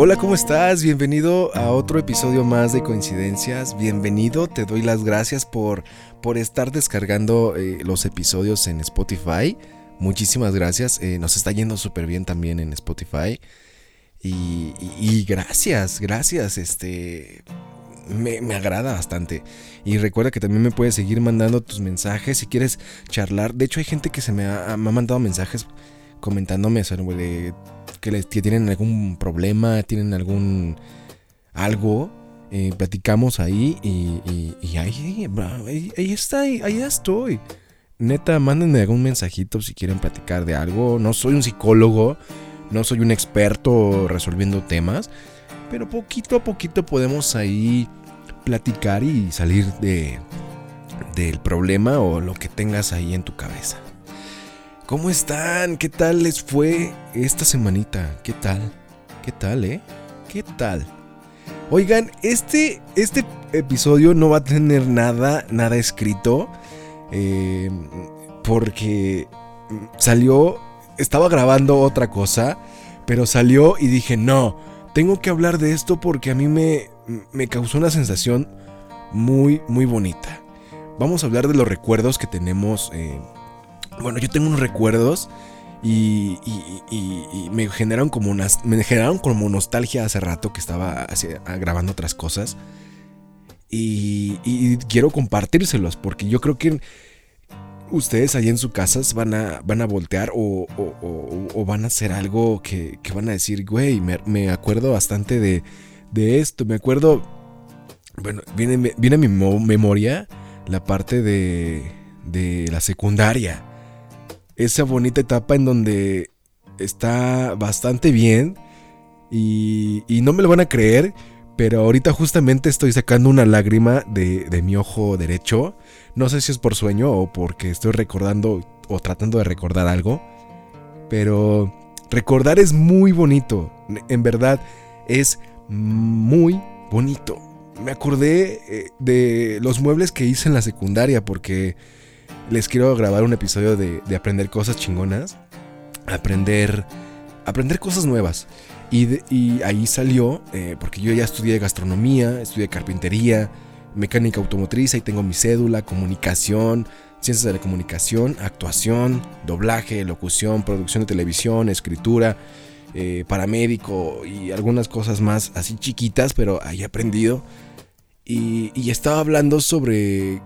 Hola, ¿cómo estás? Bienvenido a otro episodio más de Coincidencias. Bienvenido, te doy las gracias por, por estar descargando eh, los episodios en Spotify. Muchísimas gracias, eh, nos está yendo súper bien también en Spotify. Y, gracias, gracias, este... Me, me, agrada bastante. Y recuerda que también me puedes seguir mandando tus mensajes si quieres charlar. De hecho, hay gente que se me ha, me ha mandado mensajes comentándome sobre que, les, tienen algún problema, tienen algún algo. Eh, platicamos ahí y, ahí, ahí, está, ahí, estoy. Neta, mándenme algún mensajito si quieren platicar de algo. No soy un psicólogo, no soy un experto resolviendo temas, pero poquito a poquito podemos ahí platicar y salir de, del problema o lo que tengas ahí en tu cabeza. ¿Cómo están? ¿Qué tal les fue esta semanita? ¿Qué tal? ¿Qué tal, eh? ¿Qué tal? Oigan, este, este episodio no va a tener nada, nada escrito. Eh, porque salió, estaba grabando otra cosa, pero salió y dije, no, tengo que hablar de esto porque a mí me, me causó una sensación muy, muy bonita. Vamos a hablar de los recuerdos que tenemos eh, bueno, yo tengo unos recuerdos y, me generaron como unas, me generaron como nostalgia hace rato que estaba grabando otras cosas. Y, quiero compartírselos porque yo creo que ustedes allá en su casa van a, van a voltear o, van a hacer algo que, van a decir, güey, me, acuerdo bastante de, de, esto. Me acuerdo, bueno, viene, viene a mi memoria la parte de, de la secundaria esa bonita etapa en donde está bastante bien y, no me lo van a creer, pero ahorita justamente estoy sacando una lágrima de, mi ojo derecho. No sé si es por sueño o porque estoy recordando o tratando de recordar algo, pero recordar es muy bonito, en verdad es muy bonito. Me acordé eh, de los muebles que hice en la secundaria porque les quiero grabar un episodio de, aprender cosas chingonas, aprender, aprender cosas nuevas. Y, ahí salió, eh, porque yo ya estudié gastronomía, estudié carpintería, mecánica automotriz, ahí tengo mi cédula, comunicación, ciencias de la comunicación, actuación, doblaje, locución, producción de televisión, escritura, eh, paramédico y algunas cosas más así chiquitas, pero ahí he aprendido. Y, y estaba hablando sobre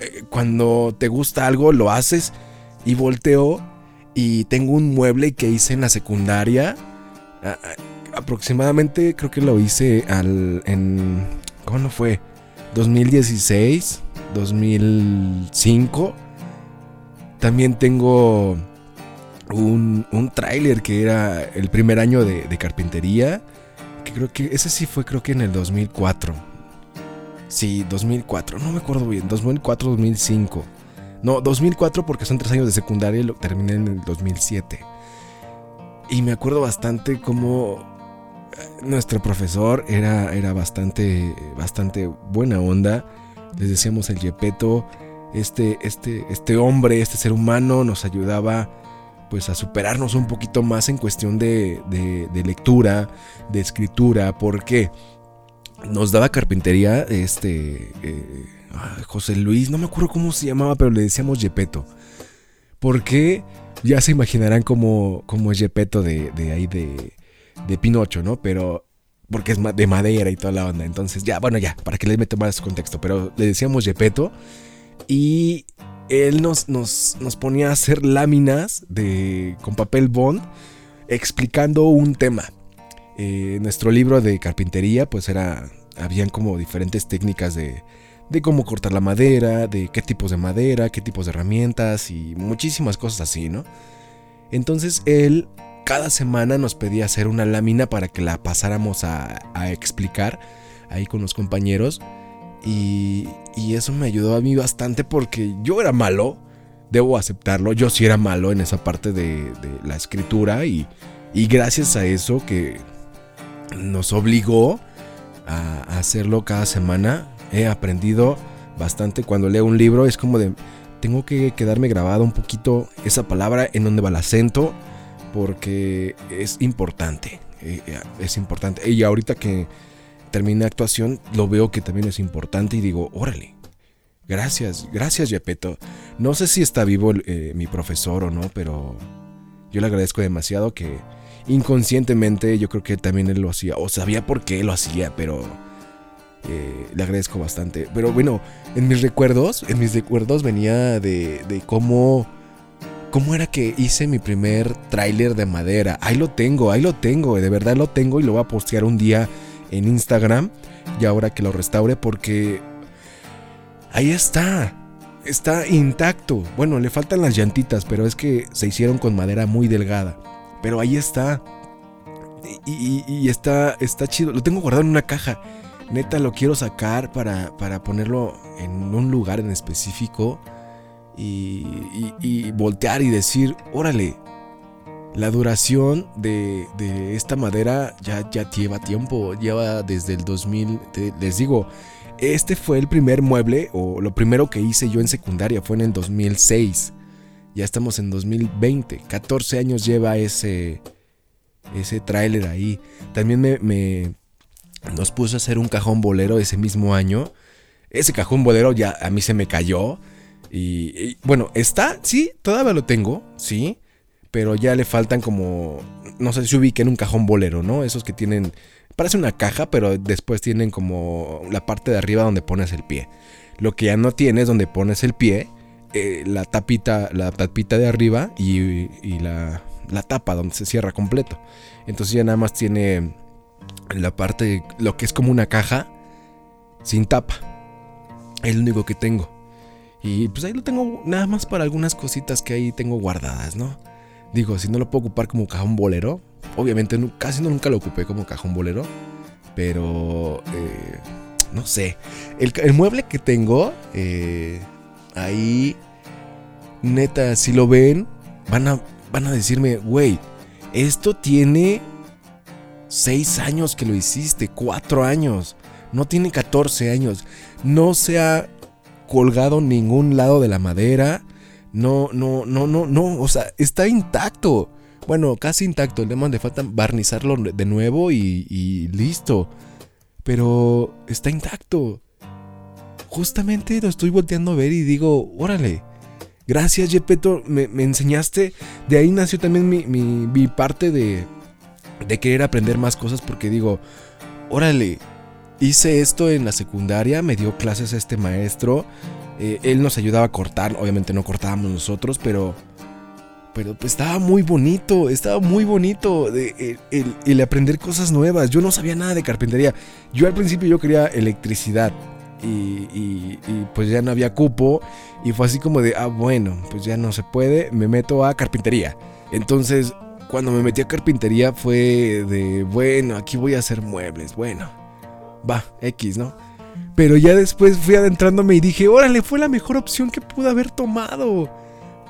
eh, cuando te gusta algo lo haces y volteo y tengo un mueble que hice en la secundaria. aproximadamente creo que lo hice al, en... ¿Cuándo fue? 2016, 2005. También tengo un, un tráiler que era el primer año de, de carpintería. Que creo que ese sí fue creo que en el 2004. Sí, 2004, no me acuerdo bien, 2004, 2005. No, 2004 porque son tres años de secundaria y lo terminé en el 2007. Y me acuerdo bastante cómo eh, nuestro profesor era, era bastante, bastante buena onda. Les decíamos el Yepeto. Este, este, este hombre, este ser humano nos ayudaba pues a superarnos un poquito más en cuestión de, de, de lectura, de escritura. ¿Por qué? Nos daba carpintería, este, eh, José Luis, no me acuerdo cómo se llamaba, pero le decíamos Yepeto. Porque ya se imaginarán cómo, cómo es Yepeto de, de ahí de, de Pinocho, ¿no? Pero porque es de madera y toda la onda. Entonces, ya, bueno, ya, para que les meta más contexto. Pero le decíamos Yepeto y él nos, nos, nos ponía a hacer láminas de, con papel bond explicando un tema. Eh, nuestro libro de carpintería, pues era, habían como diferentes técnicas de, de cómo cortar la madera, de qué tipos de madera, qué tipos de herramientas y muchísimas cosas así, ¿no? Entonces él cada semana nos pedía hacer una lámina para que la pasáramos a, explicar ahí con los compañeros. Y, y, eso me ayudó a mí bastante porque yo era malo, debo aceptarlo, yo sí era malo en esa parte de, de la escritura y, y gracias a eso que nos obligó a hacerlo cada semana. He aprendido bastante cuando leo un libro. Es como de, tengo que quedarme grabado un poquito esa palabra en donde va el acento, porque es importante. eh, eh, es importante. Y ahorita que terminé actuación, lo veo que también es importante y digo, órale, gracias, gracias Yepeto. No sé si está vivo eh, mi profesor o no, pero yo le agradezco demasiado que inconscientemente yo creo que también él lo hacía, o sabía por qué lo hacía, pero le agradezco bastante. Pero bueno, en mis recuerdos, en mis recuerdos venía de, de cómo ¿Cómo era que hice mi primer tráiler de madera? Ahí lo tengo, ahí lo tengo, de verdad lo tengo y lo voy a postear un día en Instagram. Y ahora que lo restaure porque ahí está. Está intacto. Bueno, le faltan las llantitas, pero es que se hicieron con madera muy delgada. Pero ahí está. Y, está, está chido. Lo tengo guardado en una caja. Neta, lo quiero sacar para, para ponerlo en un lugar en específico y, voltear y decir, órale, la duración de, esta madera ya, ya lleva tiempo, lleva desde el 2000, les digo, este fue el primer mueble o lo primero que hice yo en secundaria, fue en el 2006. Ya estamos en 2020, 14 años lleva ese, ese tráiler ahí. También me, nos puso a hacer un cajón bolero ese mismo año. Ese cajón bolero ya a mí se me cayó. Y, bueno, está, sí, todavía lo tengo, sí, pero ya le faltan como, no sé si ubique en un cajón bolero, ¿no? Esos que tienen, parece una caja, pero después tienen como la parte de arriba donde pones el pie. Lo que ya no tiene es donde pones el pie, eh, la tapita, la tapita de arriba y, la, la tapa donde se cierra completo. Entonces ya nada más tiene la parte, lo que es como una caja sin tapa. Es lo único que tengo. Y pues ahí lo tengo nada más para algunas cositas que ahí tengo guardadas, ¿no? Digo, si no lo puedo ocupar como cajón bolero, obviamente casi nunca lo ocupé como cajón bolero, pero eh, no sé. El, mueble que tengo, eh, ahí, neta, si lo ven, van a, van a decirme, güey, esto tiene 6 años que lo hiciste, 4 años, no tiene 14 años, no se ha colgado ningún lado de la madera. No, no, no, no, no. O sea, está intacto. Bueno, casi intacto. El demás le falta barnizarlo de nuevo y, listo. Pero está intacto. Justamente lo estoy volteando a ver y digo, órale. Gracias, Jepeto. Me, enseñaste. De ahí nació también mi, mi parte de, de querer aprender más cosas porque digo, órale, hice esto en la secundaria, me dio clases este maestro. Eh, él nos ayudaba a cortar, obviamente no cortábamos nosotros, pero, pero pues estaba muy bonito, estaba muy bonito de, el, aprender cosas nuevas. Yo no sabía nada de carpintería. Yo al principio yo quería electricidad y, y, pues ya no había cupo y fue así como de, ah bueno, pues ya no se puede, me meto a carpintería. Entonces, cuando me metí a carpintería fue de, bueno, aquí voy a hacer muebles, bueno va, X, ¿no? Pero ya después fui adentrándome y dije, órale, fue la mejor opción que pude haber tomado.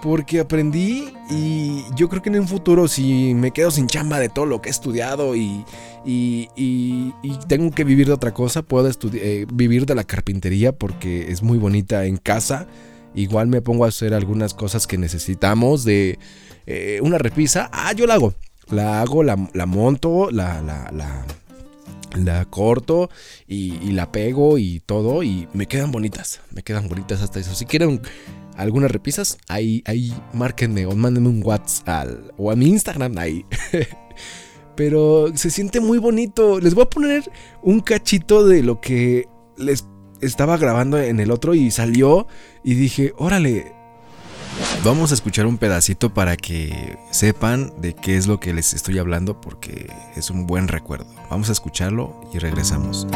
Porque aprendí y yo creo que en un futuro si me quedo sin chamba de todo lo que he estudiado y, y, tengo que vivir de otra cosa, puedo eh, vivir de la carpintería porque es muy bonita en casa. Igual me pongo a hacer algunas cosas que necesitamos de eh, una repisa. Ah, yo la hago. La hago, la, monto, la, la, la la corto y, la pego y todo y me quedan bonitas, me quedan bonitas hasta eso. Si quieren algunas repisas, ahí, ahí márquenme o mándenme un WhatsApp o a mi Instagram ahí. Pero se siente muy bonito. Les voy a poner un cachito de lo que les estaba grabando en el otro y salió y dije, órale, Vamos a escuchar un pedacito para que sepan de qué es lo que les estoy hablando porque es un buen recuerdo. Vamos a escucharlo y regresamos.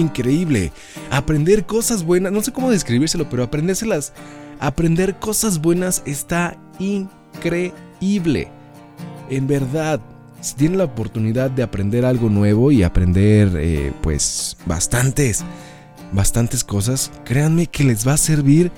Increíble. Aprender cosas buenas, no sé cómo describírselo, pero aprendérselas. Aprender cosas buenas está increíble. En verdad, si tienen la oportunidad de aprender algo nuevo y aprender eh, pues bastantes, bastantes cosas, créanme que les va a servir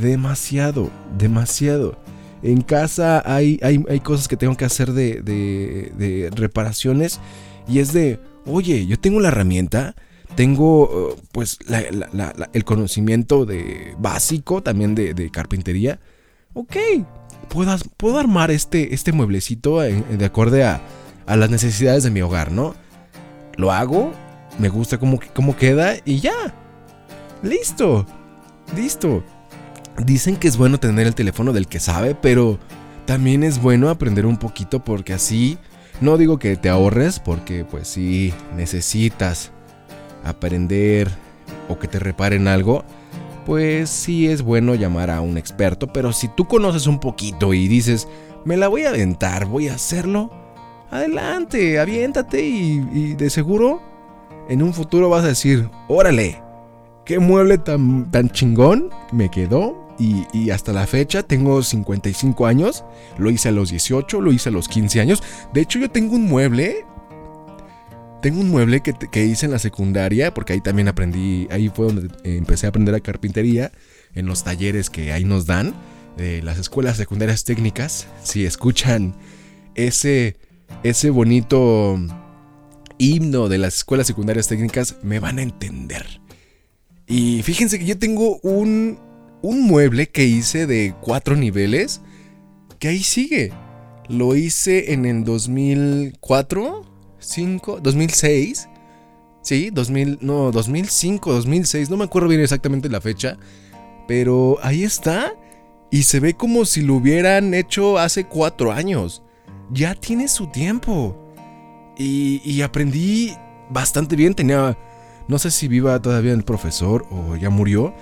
demasiado, demasiado. En casa hay, hay, cosas que tengo que hacer de, reparaciones y es de, oye, yo tengo la herramienta, tengo pues el conocimiento de básico también de, carpintería. Ok, puedo, puedo, armar este, este mueblecito de acuerdo a, a, las necesidades de mi hogar, ¿no? Lo hago, me gusta cómo, cómo queda y ya. Listo, listo. Dicen que es bueno tener el teléfono del que sabe, pero también es bueno aprender un poquito porque así, no digo que te ahorres, porque pues si necesitas aprender o que te reparen algo, pues sí es bueno llamar a un experto, pero si tú conoces un poquito y dices, me la voy a aventar, voy a hacerlo, adelante, aviéntate y, y de seguro en un futuro vas a decir, órale, qué mueble tan, tan chingón me quedó y, hasta la fecha tengo 55 años. Lo hice a los 18, lo hice a los 15 años. De hecho, yo tengo un mueble. Tengo un mueble que, hice en la secundaria, porque ahí también aprendí, ahí fue donde empecé a aprender a carpintería, en los talleres que ahí nos dan, de las escuelas secundarias técnicas. Si escuchan ese, ese bonito himno de las escuelas secundarias técnicas, me van a entender. Y fíjense que yo tengo un, un mueble que hice de cuatro niveles que ahí sigue. Lo hice en el 2004, 5, 2006. Sí, 2000, no, 2005, 2006, no me acuerdo bien exactamente la fecha, pero ahí está y se ve como si lo hubieran hecho hace cuatro años. Ya tiene su tiempo. Y, y aprendí bastante bien, tenía, no sé si viva todavía el profesor o ya murió,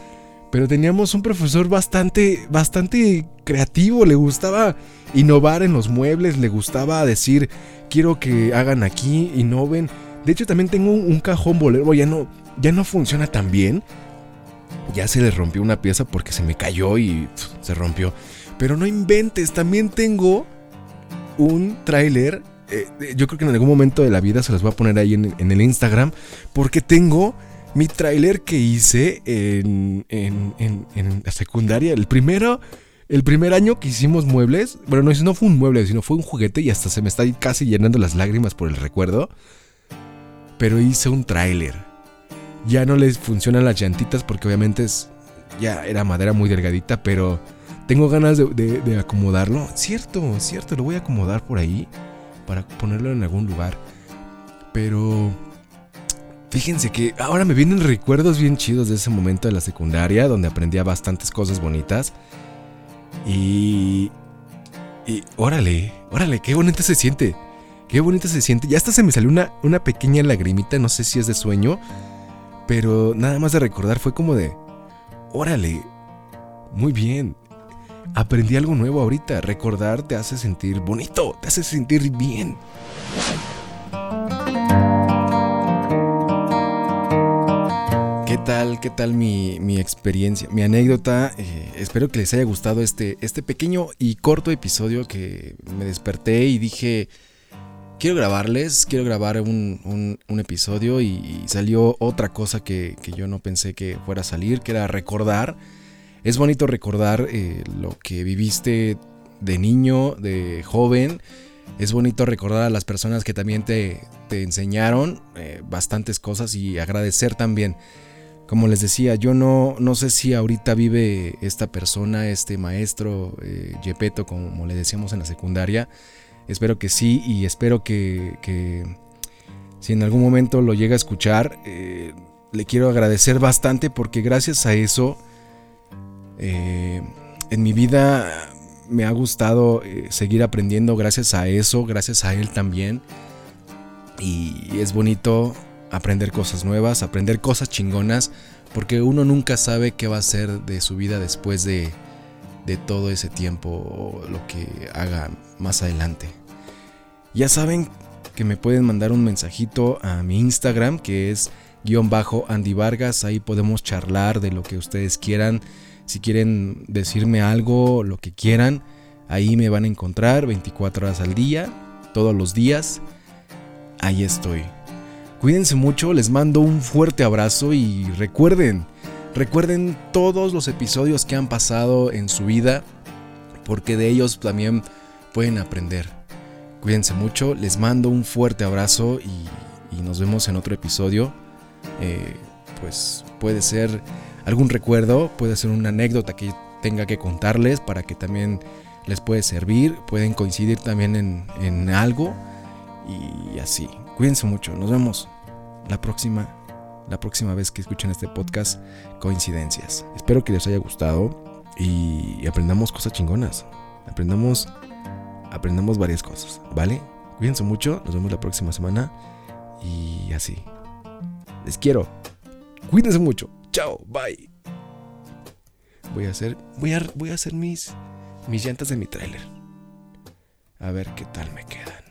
pero teníamos un profesor bastante, bastante creativo, le gustaba innovar en los muebles, le gustaba decir, quiero que hagan aquí, innoven. De hecho, también tengo un, cajón bolero, ya no, ya no funciona tan bien. Ya se le rompió una pieza porque se me cayó y se rompió. Pero no inventes, también tengo un tráiler. Eh, yo creo que en algún momento de la vida se los voy a poner ahí en, en el Instagram. Porque tengo mi tráiler que hice en, en, la secundaria, el primero, el primer año que hicimos muebles, bueno, no, no fue un mueble, sino fue un juguete y hasta se me está casi llenando las lágrimas por el recuerdo. Pero hice un tráiler. Ya no les funcionan las llantitas porque obviamente es, ya era madera muy delgadita, pero tengo ganas de, de acomodarlo. Cierto, cierto, lo voy a acomodar por ahí para ponerlo en algún lugar. Pero Fíjense que ahora me vienen recuerdos bien chidos de ese momento de la secundaria, donde aprendía bastantes cosas bonitas. Y... Y órale, órale, qué bonita se siente. Qué bonita se siente. Ya hasta se me salió una, una pequeña lagrimita, no sé si es de sueño. Pero nada más de recordar fue como de... Órale, muy bien. Aprendí algo nuevo ahorita. Recordar te hace sentir bonito, te hace sentir bien. Tal? ¿Qué tal mi, experiencia? Mi anécdota. Eh, espero que les haya gustado este, este pequeño y corto episodio que me desperté y dije, quiero grabarles, quiero grabar un, episodio y, salió otra cosa que, yo no pensé que fuera a salir, que era recordar. Es bonito recordar eh, lo que viviste de niño, de joven. Es bonito recordar a las personas que también te, enseñaron eh, bastantes cosas y agradecer también como les decía, yo no, no sé si ahorita vive esta persona, este maestro, eh, como le decíamos en la secundaria. Espero que sí y espero que, si en algún momento lo llega a escuchar, eh, le quiero agradecer bastante porque gracias a eso eh, en mi vida me ha gustado eh, seguir aprendiendo gracias a eso, gracias a él también. Y es bonito aprender cosas nuevas, aprender cosas chingonas, porque uno nunca sabe qué va a ser de su vida después de, de todo ese tiempo lo que haga más adelante. Ya saben que me pueden mandar un mensajito a mi Instagram que es guion bajo Andy Vargas, ahí podemos charlar de lo que ustedes quieran, si quieren decirme algo, lo que quieran, ahí me van a encontrar 24 horas al día, todos los días, ahí estoy. Cuídense mucho, les mando un fuerte abrazo y recuerden, recuerden todos los episodios que han pasado en su vida, porque de ellos también pueden aprender. Cuídense mucho, les mando un fuerte abrazo y, nos vemos en otro episodio. eh, pues puede ser algún recuerdo, puede ser una anécdota que tenga que contarles para que también les puede servir, pueden coincidir también en, en algo y así. Cuídense mucho, nos vemos la próxima, la próxima vez que escuchen este podcast, coincidencias. Espero que les haya gustado y aprendamos cosas chingonas. Aprendamos, aprendamos varias cosas, ¿vale? Cuídense mucho, nos vemos la próxima semana y así. Les quiero. Cuídense mucho. Chao, bye. Voy a hacer, voy a, voy a hacer mis, mis llantas de mi tráiler. A ver qué tal me queda.